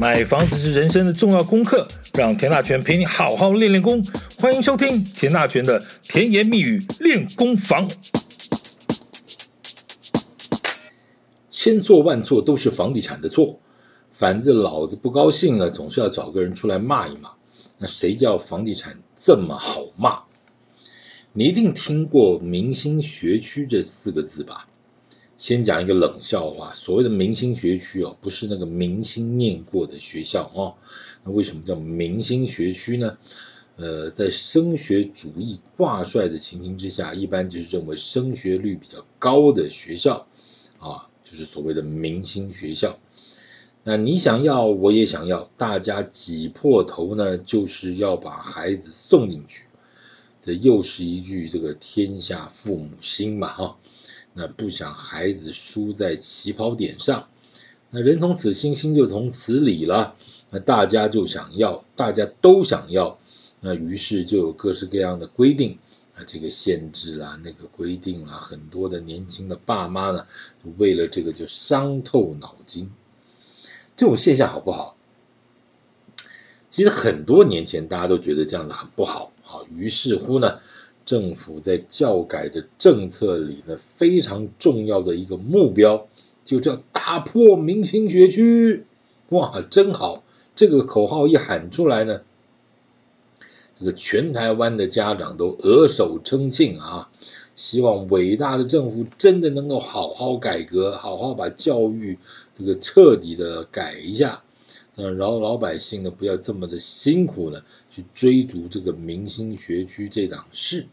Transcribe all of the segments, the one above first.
买房子是人生的重要功课，让田大权陪你好好练练功。欢迎收听田大权的甜言蜜语练功房。千错万错都是房地产的错，反正老子不高兴了，总是要找个人出来骂一骂。那谁叫房地产这么好骂？你一定听过明星学区这四个字吧？先讲一个冷笑话，所谓的明星学区哦，不是那个明星念过的学校哦。那为什么叫明星学区呢？呃，在升学主义挂帅的情形之下，一般就是认为升学率比较高的学校啊，就是所谓的明星学校。那你想要，我也想要，大家挤破头呢，就是要把孩子送进去。这又是一句这个天下父母心嘛，哈。那不想孩子输在起跑点上，那人从此心，心就从此理了。那大家就想要，大家都想要，那于是就有各式各样的规定啊，这个限制啊，那个规定啊，很多的年轻的爸妈呢，为了这个就伤透脑筋。这种现象好不好？其实很多年前大家都觉得这样子很不好啊，于是乎呢。政府在教改的政策里呢，非常重要的一个目标，就叫打破明星学区。哇，真好！这个口号一喊出来呢，这个全台湾的家长都额手称庆啊，希望伟大的政府真的能够好好改革，好好把教育这个彻底的改一下，让老老百姓呢不要这么的辛苦呢，去追逐这个明星学区这档事。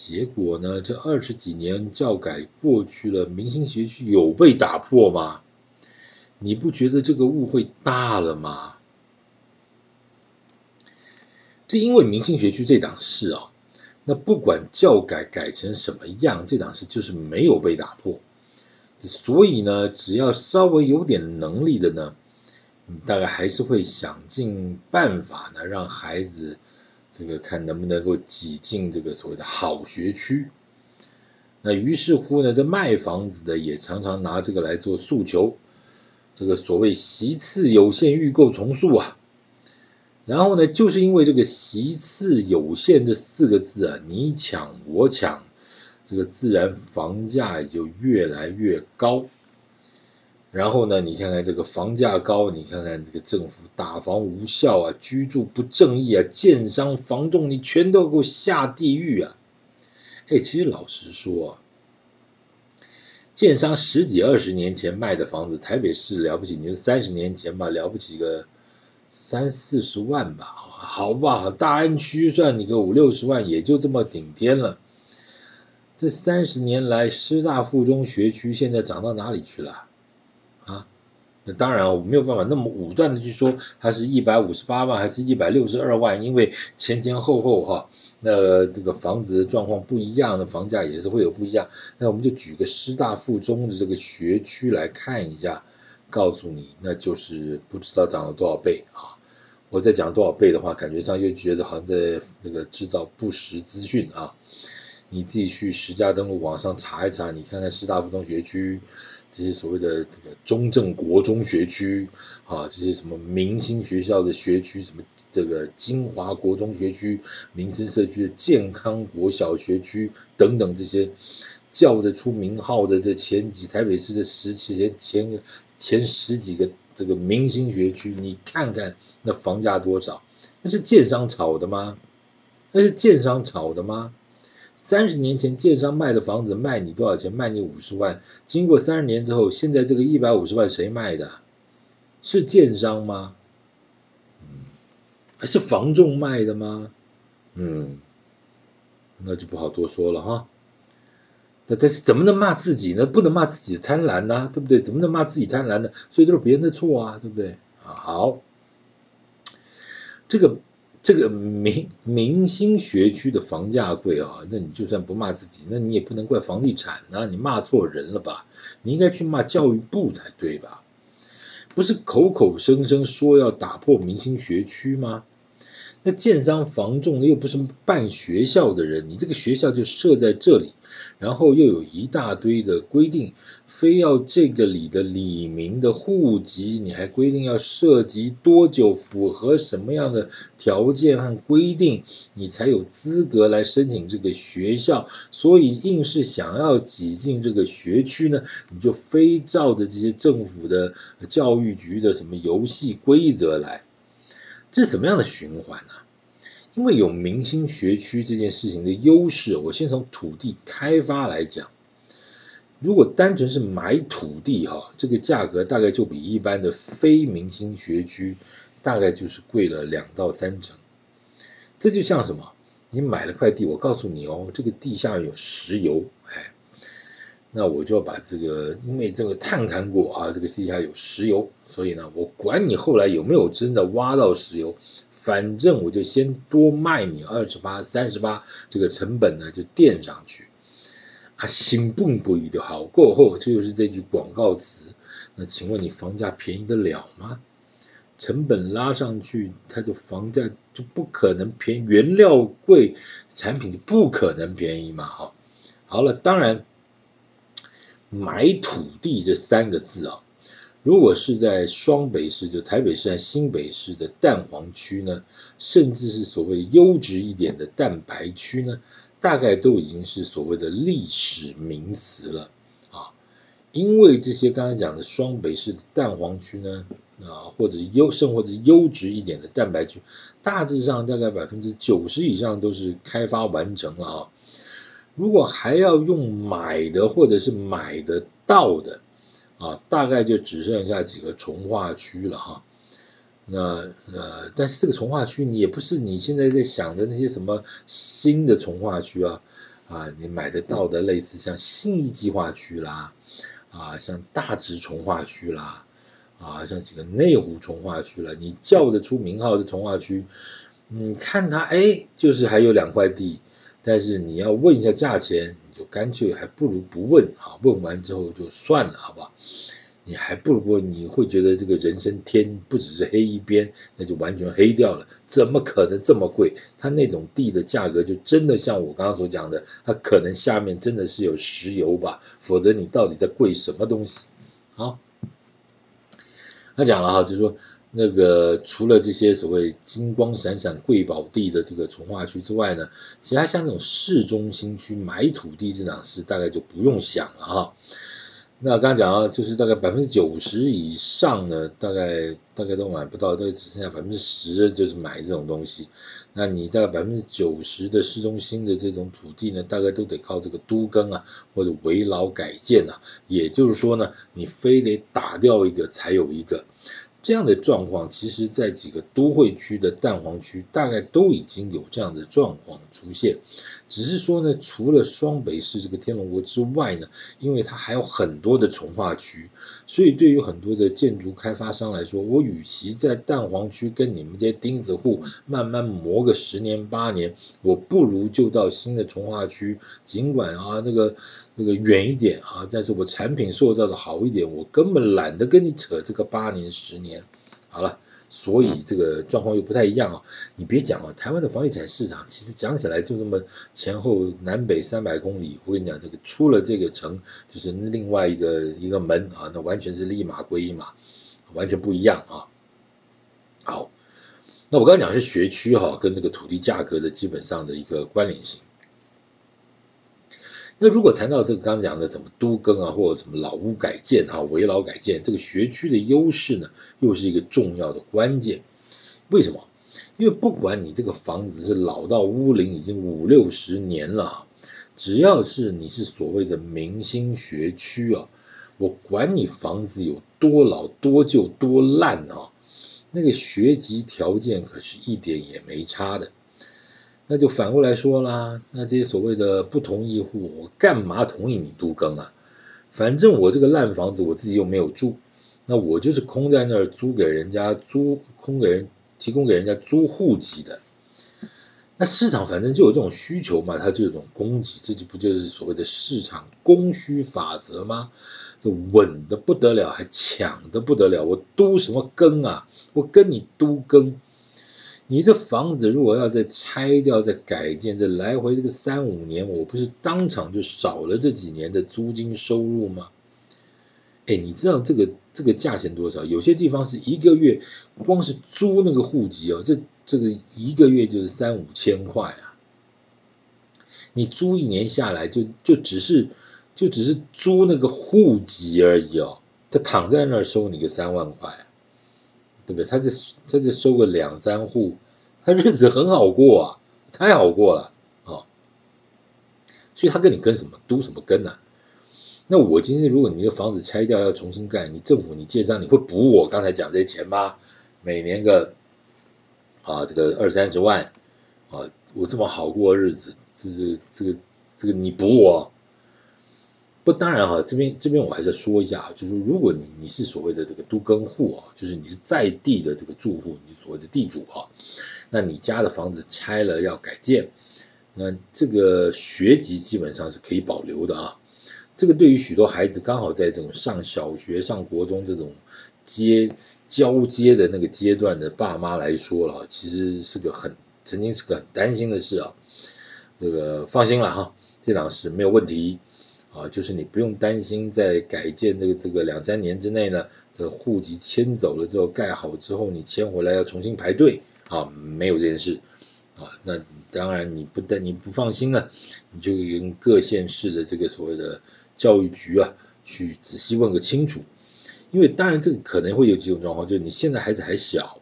结果呢？这二十几年教改过去了，明星学区有被打破吗？你不觉得这个误会大了吗？这因为明星学区这档事啊，那不管教改改成什么样，这档事就是没有被打破。所以呢，只要稍微有点能力的呢，大概还是会想尽办法呢，让孩子。这个看能不能够挤进这个所谓的好学区，那于是乎呢，这卖房子的也常常拿这个来做诉求，这个所谓席次有限，预购重塑啊，然后呢，就是因为这个席次有限这四个字啊，你抢我抢，这个自然房价也就越来越高。然后呢，你看看这个房价高，你看看这个政府打房无效啊，居住不正义啊，建商、房仲你全都给我下地狱啊！哎，其实老实说，建商十几二十年前卖的房子，台北市了不起，你就三十年前吧，了不起个三四十万吧，好吧，大安区算你个五六十万，也就这么顶天了。这三十年来，师大附中学区现在涨到哪里去了？那当然我没有办法那么武断的去说它是一百五十八万还是一百六十二万，因为前前后后哈，那这个房子的状况不一样的房价也是会有不一样。那我们就举个师大附中的这个学区来看一下，告诉你，那就是不知道涨了多少倍啊！我再讲多少倍的话，感觉上又觉得好像在这个制造不实资讯啊。你自己去实价登录网上查一查，你看看师大附中学区这些所谓的这个中正国中学区啊，这些什么明星学校的学区，什么这个金华国中学区、民生社区的健康国小学区等等这些叫得出名号的这前几台北市的十几前前前十几个这个明星学区，你看看那房价多少？那是建商炒的吗？那是建商炒的吗？三十年前建商卖的房子卖你多少钱？卖你五十万。经过三十年之后，现在这个一百五十万谁卖的？是建商吗？嗯，还是房仲卖的吗？嗯，那就不好多说了哈。那但是怎么能骂自己呢？不能骂自己贪婪呢，对不对？怎么能骂自己贪婪呢？所以都是别人的错啊，对不对？啊，好，这个。这个明明星学区的房价贵啊，那你就算不骂自己，那你也不能怪房地产啊，你骂错人了吧？你应该去骂教育部才对吧？不是口口声声说要打破明星学区吗？那建商房仲又不是办学校的人，你这个学校就设在这里。然后又有一大堆的规定，非要这个里的里民的户籍，你还规定要涉及多久，符合什么样的条件和规定，你才有资格来申请这个学校。所以硬是想要挤进这个学区呢，你就非照着这些政府的教育局的什么游戏规则来，这是什么样的循环呢？因为有明星学区这件事情的优势，我先从土地开发来讲。如果单纯是买土地哈，这个价格大概就比一般的非明星学区大概就是贵了两到三成。这就像什么？你买了块地，我告诉你哦，这个地下有石油，哎，那我就要把这个，因为这个探勘过啊，这个地下有石油，所以呢，我管你后来有没有真的挖到石油。反正我就先多卖你二十八、三十八，这个成本呢就垫上去，啊，心蹦不已的好过后，这就是这句广告词。那请问你房价便宜得了吗？成本拉上去，它的房价就不可能便宜，原料贵，产品就不可能便宜嘛？哈，好了，当然买土地这三个字啊。如果是在双北市，就台北市和新北市的蛋黄区呢，甚至是所谓优质一点的蛋白区呢，大概都已经是所谓的历史名词了啊。因为这些刚才讲的双北市的蛋黄区呢，啊或者优甚或者优质一点的蛋白区，大致上大概百分之九十以上都是开发完成了啊。如果还要用买的或者是买得到的。啊，大概就只剩下几个从化区了哈。那呃，但是这个从化区你也不是你现在在想的那些什么新的从化区啊啊，你买得到的类似像信义计划区啦啊，像大直从化区啦啊，像几个内湖从化区了，你叫得出名号的从化区，你看它哎，就是还有两块地，但是你要问一下价钱。你就干脆还不如不问啊，问完之后就算了，好不好？你还不如，你会觉得这个人生天不只是黑一边，那就完全黑掉了。怎么可能这么贵？它那种地的价格就真的像我刚刚所讲的，它可能下面真的是有石油吧？否则你到底在贵什么东西？啊？他讲了哈，就说。那个除了这些所谓金光闪闪贵宝地的这个从化区之外呢，其他像这种市中心区买土地这档事大概就不用想了哈。那刚刚讲啊，就是大概百分之九十以上呢，大概大概都买不到，都只剩下百分之十就是买这种东西。那你大概百分之九十的市中心的这种土地呢，大概都得靠这个都更啊或者危老改建呐。也就是说呢，你非得打掉一个才有一个。这样的状况，其实在几个都会区的蛋黄区，大概都已经有这样的状况出现。只是说呢，除了双北市这个天龙国之外呢，因为它还有很多的从化区，所以对于很多的建筑开发商来说，我与其在蛋黄区跟你们这些钉子户慢慢磨个十年八年，我不如就到新的从化区，尽管啊那个那个远一点啊，但是我产品塑造的好一点，我根本懒得跟你扯这个八年十年。好了。所以这个状况又不太一样啊！你别讲啊，台湾的房地产市场其实讲起来就这么前后南北三百公里，我跟你讲，这个出了这个城就是另外一个一个门啊，那完全是立马归一码，完全不一样啊！好，那我刚才讲是学区哈、跟那个土地价格的基本上的一个关联性。那如果谈到这个刚刚讲的怎么都更啊，或者什么老屋改建啊、危老改建，这个学区的优势呢，又是一个重要的关键。为什么？因为不管你这个房子是老到屋龄已经五六十年了，只要是你是所谓的明星学区啊，我管你房子有多老、多旧、多烂啊，那个学籍条件可是一点也没差的。那就反过来说啦，那这些所谓的不同意户，我干嘛同意你都更啊？反正我这个烂房子我自己又没有住，那我就是空在那儿租给人家租，空给人提供给人家租户籍的。那市场反正就有这种需求嘛，它就有这种供给，这就不就是所谓的市场供需法则吗？就稳得不得了，还抢得不得了，我都什么更啊？我跟你都更。你这房子如果要再拆掉、再改建，这来回这个三五年，我不是当场就少了这几年的租金收入吗？哎，你知道这个这个价钱多少？有些地方是一个月，光是租那个户籍哦，这这个一个月就是三五千块啊。你租一年下来，就就只是就只是租那个户籍而已哦，他躺在那儿收你个三万块。对不对？他就他就收个两三户，他日子很好过啊，太好过了啊、哦！所以他跟你跟什么都什么跟呢、啊？那我今天如果你的房子拆掉要重新盖，你政府你建商你会补我刚才讲这些钱吗？每年个啊这个二三十万啊，我这么好过日子，这个这个这个你补我？不，当然哈，这边这边我还是要说一下，就是如果你你是所谓的这个都更户啊，就是你是在地的这个住户，你所谓的地主哈，那你家的房子拆了要改建，那这个学籍基本上是可以保留的啊。这个对于许多孩子刚好在这种上小学、上国中这种接交接的那个阶段的爸妈来说了，其实是个很曾经是个很担心的事啊。这个放心了哈，这档是没有问题。啊，就是你不用担心在改建这个这个两三年之内呢，这个户籍迁走了之后盖好之后，你迁回来要重新排队啊，没有这件事啊。那当然你不但你不放心呢，你就跟各县市的这个所谓的教育局啊去仔细问个清楚，因为当然这个可能会有几种状况，就是你现在孩子还小，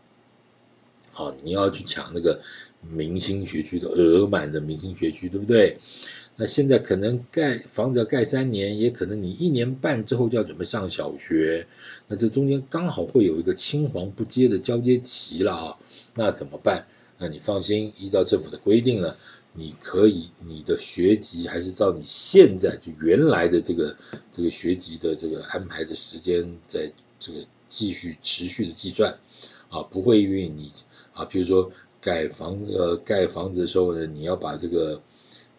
啊，你要去抢那个明星学区的额满的明星学区，对不对？那现在可能盖房子要盖三年，也可能你一年半之后就要准备上小学，那这中间刚好会有一个青黄不接的交接期了啊，那怎么办？那你放心，依照政府的规定呢，你可以你的学籍还是照你现在就原来的这个这个学籍的这个安排的时间，在这个继续持续的计算啊，不会因为你啊，比如说盖房呃盖房子的时候呢，你要把这个。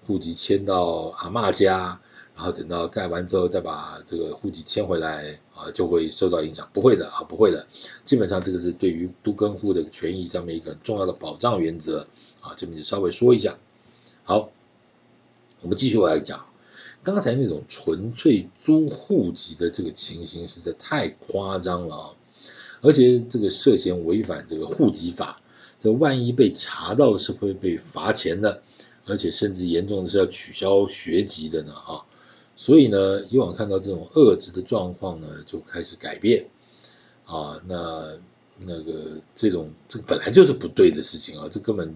户籍迁到阿嬷家，然后等到盖完之后再把这个户籍迁回来啊，就会受到影响？不会的啊，不会的。基本上这个是对于都更户的权益上面一个很重要的保障原则啊，这边就稍微说一下。好，我们继续来讲，刚才那种纯粹租户籍的这个情形实在太夸张了啊，而且这个涉嫌违反这个户籍法，这万一被查到是会被罚钱的。而且甚至严重的是要取消学籍的呢啊，所以呢，以往看到这种遏制的状况呢，就开始改变啊，那那个这种这本来就是不对的事情啊，这根本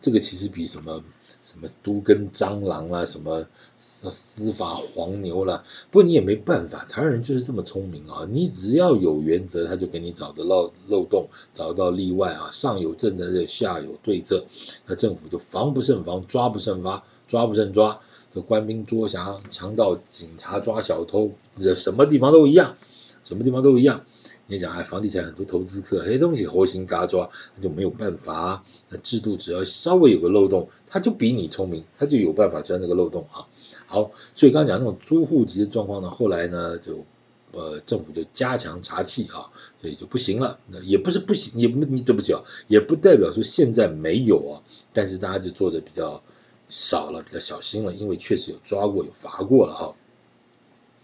这个其实比什么。什么都跟蟑螂啦，什么司司法黄牛啦，不过你也没办法，台湾人就是这么聪明啊！你只要有原则，他就给你找得到漏洞，找到例外啊！上有政策，下有对策，那政府就防不胜防，抓不胜抓，抓不胜抓。这官兵捉侠强盗，警察抓小偷，这什么地方都一样，什么地方都一样。你讲哎，房地产很多投资客，哎，东西活心嘎抓，那就没有办法啊。那制度只要稍微有个漏洞，他就比你聪明，他就有办法钻这个漏洞啊。好，所以刚刚讲那种租户籍的状况呢，后来呢就呃政府就加强查缉啊，所以就不行了。那也不是不行，也不你对不起啊，也不代表说现在没有啊，但是大家就做的比较少了，比较小心了，因为确实有抓过，有罚过了啊。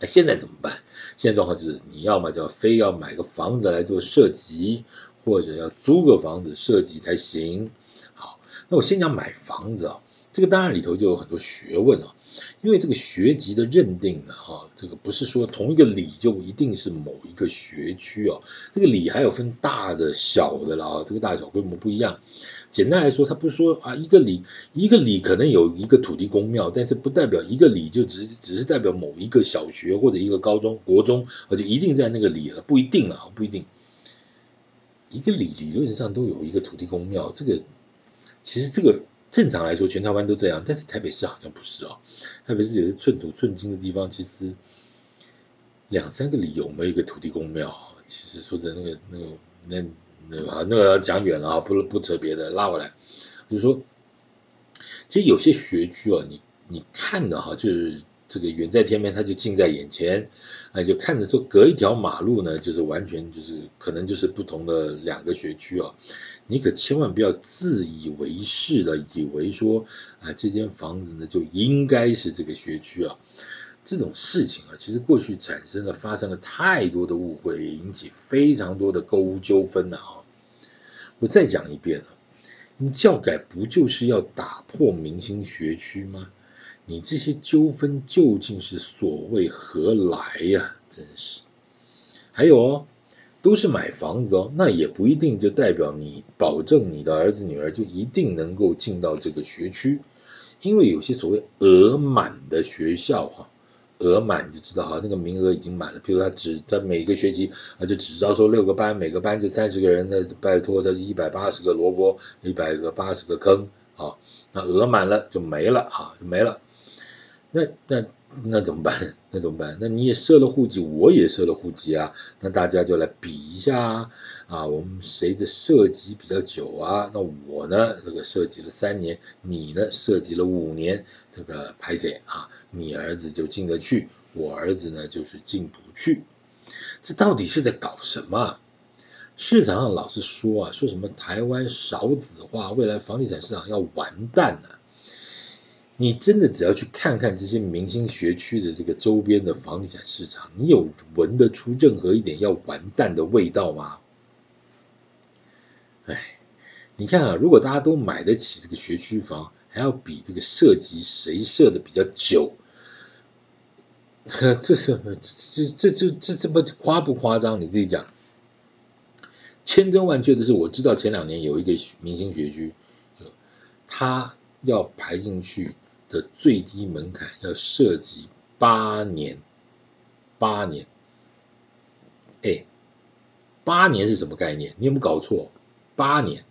那现在怎么办？现在状况就是，你要么就要非要买个房子来做设籍，或者要租个房子设籍才行。好，那我先讲买房子啊，这个当然里头就有很多学问啊。因为这个学籍的认定呢，哈，这个不是说同一个里就一定是某一个学区哦，这个里还有分大的、小的啦，这个大小规模不一样。简单来说，它不是说啊，一个里一个里可能有一个土地公庙，但是不代表一个里就只只是代表某一个小学或者一个高中、国中，而且一定在那个里了，不一定啊，不一定。一个里理论上都有一个土地公庙，这个其实这个。正常来说，全台湾都这样，但是台北市好像不是哦。台北市有些寸土寸金的地方，其实两三个里有没有一个土地公庙？其实说的那个那个那啊，那个讲远了啊，不不扯别的，拉回来，就是说，其实有些学区啊，你你看的哈，就是这个远在天边，它就近在眼前，啊，就看着说隔一条马路呢，就是完全就是可能就是不同的两个学区啊，你可千万不要自以为是的以为说啊这间房子呢就应该是这个学区啊，这种事情啊，其实过去产生了发生了太多的误会，引起非常多的购物纠纷了啊，我再讲一遍啊，你教改不就是要打破明星学区吗？你这些纠纷究竟是所谓何来呀、真是，还有哦，都是买房子哦，那也不一定就代表你保证你的儿子女儿就一定能够进到这个学区，因为有些所谓额满的学校哈，额满就知道哈，那个名额已经满了，比如他只在每个学期啊就只招收六个班，每个班就三十个人，那拜托他一百八十个萝卜，一百个八十个坑啊，那额满了就没了啊，就没了。那那那怎么办？那怎么办？那你也设了户籍，我也设了户籍啊。那大家就来比一下啊，啊，我们谁的设籍比较久啊？那我呢，这个设籍了三年，你呢设籍了五年，这个拍谁啊，你儿子就进得去，我儿子呢就是进不去。这到底是在搞什么？市场上老是说啊，说什么台湾少子化，未来房地产市场要完蛋了。你真的只要去看看这些明星学区的这个周边的房地产市场，你有闻得出任何一点要完蛋的味道吗？哎，你看啊，如果大家都买得起这个学区房，还要比这个涉及谁设的比较久，这是这这这这这么夸不夸张？你自己讲，千真万确的是，我知道前两年有一个明星学区，他要排进去。的最低门槛要涉及八年，八年，哎，八年是什么概念？你有没有搞错？八年，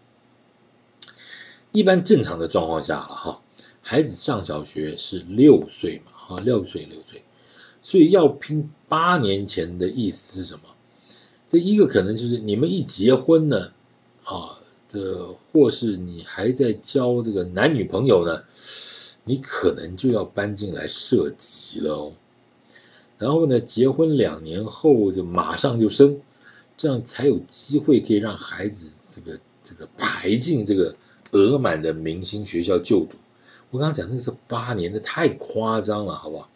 一般正常的状况下了哈，孩子上小学是六岁嘛，哈，六岁六岁，所以要拼八年前的意思是什么？这一个可能就是你们一结婚呢，啊，这或是你还在交这个男女朋友呢。你可能就要搬进来涉及了哦，然后呢，结婚两年后就马上就生，这样才有机会可以让孩子这个这个排进这个额满的明星学校就读。我刚刚讲那个是八年的，太夸张了，好不好？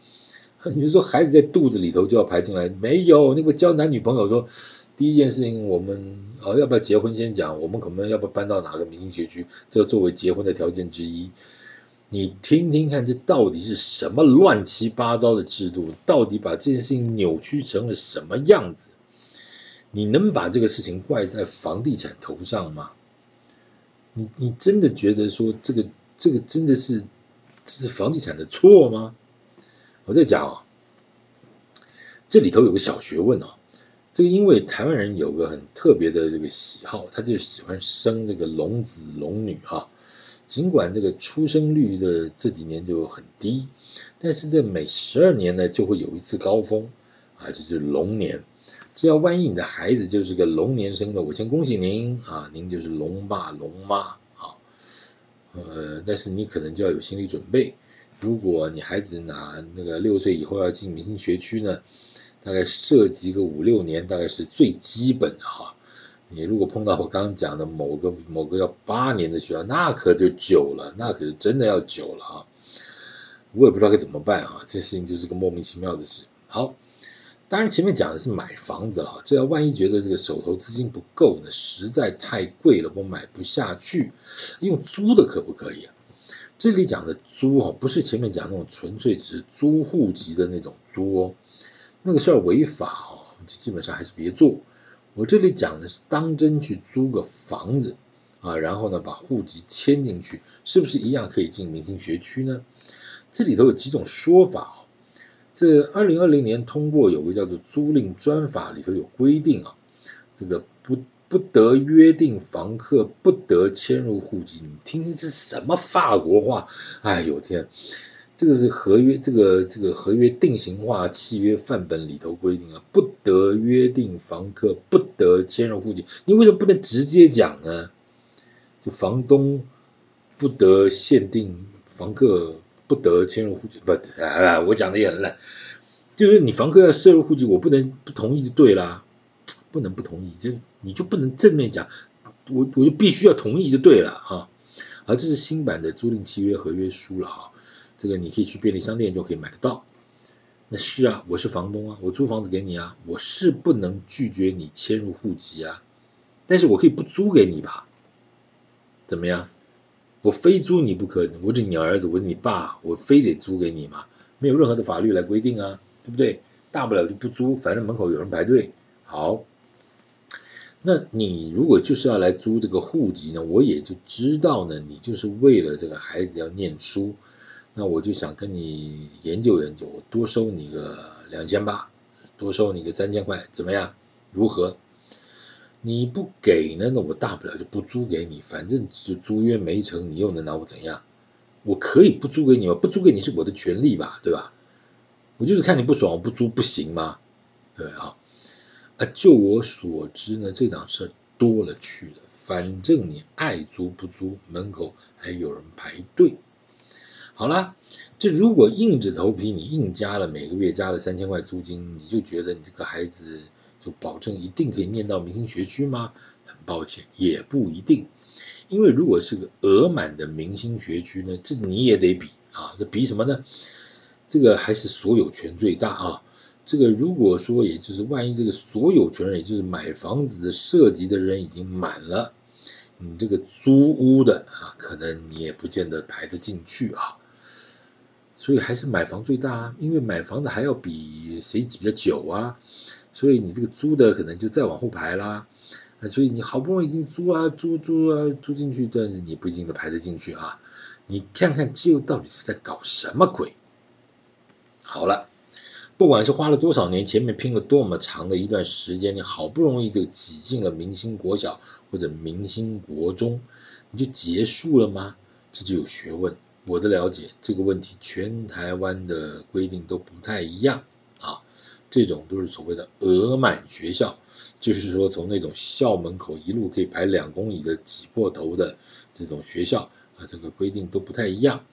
你说孩子在肚子里头就要排进来？没有，那个交男女朋友说，第一件事情我们呃要不要结婚先讲，我们可能要不要搬到哪个明星学区，这作为结婚的条件之一。你听听看，这到底是什么乱七八糟的制度？到底把这件事情扭曲成了什么样子？你能把这个事情怪在房地产头上吗？你你真的觉得说这个这个真的是这是房地产的错吗？我在讲啊，这里头有个小学问啊，这个因为台湾人有个很特别的这个喜好，他就喜欢生这个龙子龙女哈。尽管这个出生率的这几年就很低，但是这每十二年呢就会有一次高峰啊，这就是龙年。只要万一你的孩子就是个龙年生的，我先恭喜您啊，您就是龙爸龙妈啊。呃，但是你可能就要有心理准备，如果你孩子拿那个六岁以后要进明星学区呢，大概涉及个五六年，大概是最基本的哈。你如果碰到我刚刚讲的某个某个要八年的学校，那可就久了，那可是真的要久了啊！我也不知道该怎么办啊，这事情就是个莫名其妙的事。好，当然前面讲的是买房子了，这要万一觉得这个手头资金不够呢，实在太贵了，我买不下去，用租的可不可以啊？这里讲的租哦，不是前面讲那种纯粹只是租户籍的那种租哦，那个事儿违法哦，基本上还是别做。我这里讲的是当真去租个房子啊，然后呢把户籍迁进去，是不是一样可以进明星学区呢？这里头有几种说法啊。这二零二零年通过有个叫做租赁专法里头有规定啊，这个不不得约定房客不得迁入户籍。你听听这什么法国话？哎呦天！这个是合约，这个这个合约定型化契约范本里头规定啊，不得约定房客不得迁入户籍。你为什么不能直接讲呢？就房东不得限定房客不得迁入户籍，不啊，我讲的也很烂，就是你房客要设入户籍，我不能不同意就对啦，不能不同意，就你就不能正面讲，我我就必须要同意就对了哈。而这是新版的租赁契约合约书了哈，这个你可以去便利商店就可以买得到。那是啊，我是房东啊，我租房子给你啊，我是不能拒绝你迁入户籍啊，但是我可以不租给你吧？怎么样？我非租你不可，我是你儿子，我是你爸，我非得租给你吗？没有任何的法律来规定啊，对不对？大不了就不租，反正门口有人排队。好，那你如果就是要来租这个户籍呢，我也就知道呢，你就是为了这个孩子要念书。那我就想跟你研究研究，我多收你个两千八，多收你个三千块，怎么样？如何？你不给呢？那我大不了就不租给你，反正就租约没成，你又能拿我怎样？我可以不租给你吗？不租给你是我的权利吧，对吧？我就是看你不爽，我不租不行吗？对啊，啊，就我所知呢，这档事多了去了，反正你爱租不租，门口还有人排队。好了，这如果硬着头皮你硬加了每个月加了三千块租金，你就觉得你这个孩子就保证一定可以念到明星学区吗？很抱歉，也不一定。因为如果是个额满的明星学区呢，这你也得比啊，这比什么呢？这个还是所有权最大啊。这个如果说也就是万一这个所有权人，也就是买房子的涉及的人已经满了，你这个租屋的啊，可能你也不见得排得进去啊。所以还是买房最大啊，因为买房的还要比谁挤比较久啊，所以你这个租的可能就再往后排啦。啊，所以你好不容易已经租啊租租啊租进去，但是你不一定能排得进去啊。你看看这到底是在搞什么鬼？好了，不管是花了多少年，前面拼了多么长的一段时间，你好不容易就挤进了明星国小或者明星国中，你就结束了吗？这就有学问。我的了解，这个问题全台湾的规定都不太一样啊。这种都是所谓的额满学校，就是说从那种校门口一路可以排两公里的挤破头的这种学校啊，这个规定都不太一样。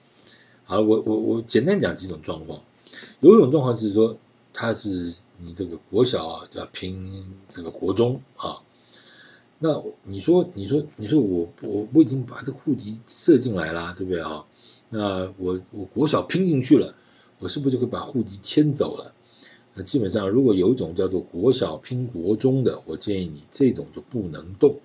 好，我我我简单讲几种状况。有一种状况就是说，他是你这个国小啊要拼这个国中啊。那你说，你说，你说我我我已经把这户籍设进来啦，对不对啊？那我我国小拼进去了，我是不是就会把户籍迁走了？那基本上如果有一种叫做国小拼国中的，我建议你这种就不能动，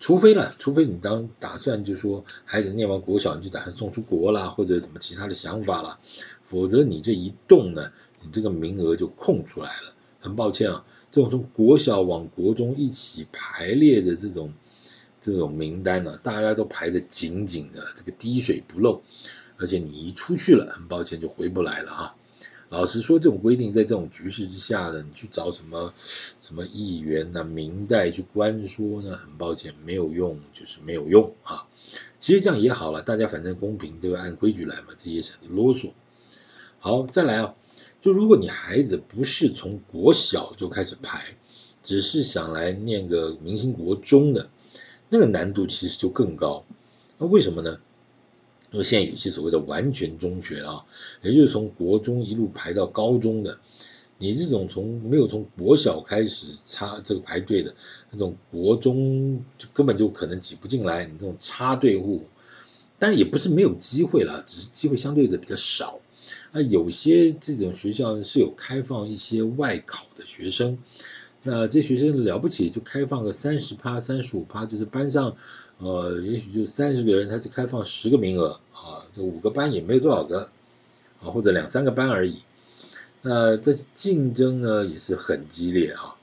除非呢，除非你当打算就是说孩子念完国小你就打算送出国啦，或者什么其他的想法啦，否则你这一动呢，你这个名额就空出来了。很抱歉啊，这种从国小往国中一起排列的这种。这种名单呢，大家都排得紧紧的，这个滴水不漏，而且你一出去了，很抱歉就回不来了啊。老实说，这种规定在这种局势之下呢，你去找什么什么议员呐、明代去关说呢，很抱歉没有用，就是没有用啊。其实这样也好了，大家反正公平都要按规矩来嘛，这也是很啰嗦。好，再来啊，就如果你孩子不是从国小就开始排，只是想来念个明星国中的。那个难度其实就更高，那为什么呢？因为现在有些所谓的完全中学啊，也就是从国中一路排到高中的，你这种从没有从国小开始插这个排队的那种国中，就根本就可能挤不进来，你这种插队户，当然也不是没有机会了，只是机会相对的比较少。那有些这种学校是有开放一些外考的学生。那这学生了不起，就开放个三十趴、三十五趴，就是班上，呃，也许就三十个人，他就开放十个名额啊，这五个班也没有多少个啊，或者两三个班而已。那但是竞争呢也是很激烈啊。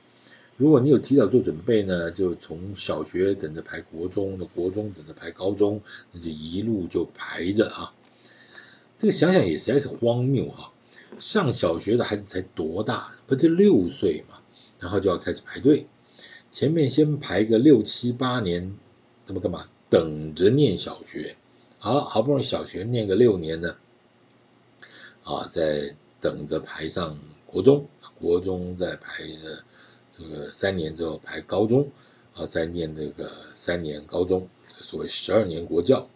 如果你有提早做准备呢，就从小学等着排国中，的国中等着排高中，那就一路就排着啊。这个想想也实在是荒谬哈，上小学的孩子才多大？不就六岁嘛？然后就要开始排队，前面先排个六七八年，那么干嘛？等着念小学，好，好不容易小学念个六年呢，啊，再等着排上国中，国中再排的这个三年之后排高中，啊，再念这个三年高中，所谓十二年国教。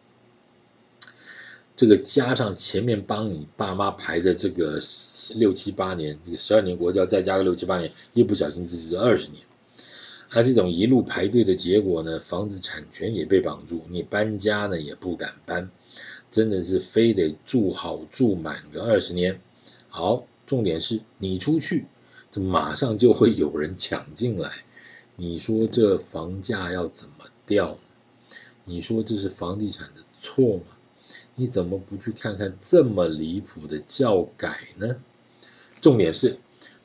这个加上前面帮你爸妈排的这个六七八年，这个十二年国教再加个六七八年，一不小心这就是二十年。而这种一路排队的结果呢，房子产权也被绑住，你搬家呢也不敢搬，真的是非得住好住满个二十年。好，重点是你出去，这马上就会有人抢进来。你说这房价要怎么掉？你说这是房地产的错吗？你怎么不去看看这么离谱的教改呢？重点是。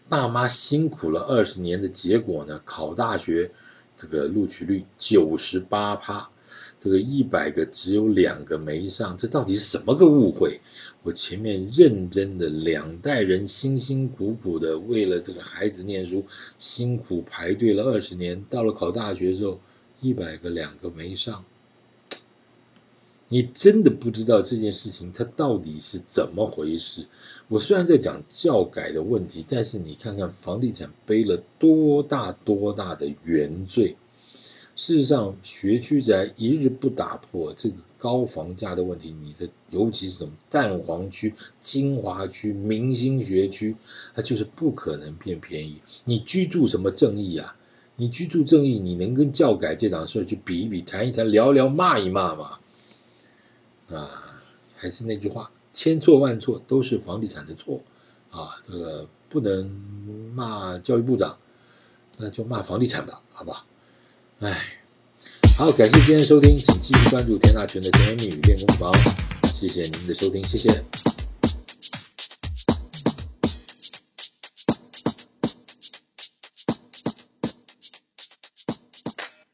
爸妈辛苦了二十年的结果呢？考大学这个录取率九十八趴，这个一百个只有两个没上，这到底是什么个误会？我前面认真的两代人辛辛苦苦的为了这个孩子念书，辛苦排队了二十年，到了考大学的时候，一百个两个没上。你真的不知道这件事情它到底是怎么回事？我虽然在讲教改的问题，但是你看看房地产背了多大多大的原罪。事实上，学区宅一日不打破这个高房价的问题，你的尤其是什么蛋黄区、精华区、明星学区，它就是不可能变便宜。你居住什么正义啊？你居住正义，你能跟教改这档事去比一比、谈一谈、聊聊、骂一骂吗？啊，还是那句话，千错万错都是房地产的错啊！这个不能骂教育部长，那就骂房地产吧，好吧？哎，好，感谢今天的收听，请继续关注田大权的甜言蜜语练功房，谢谢您的收听，谢谢。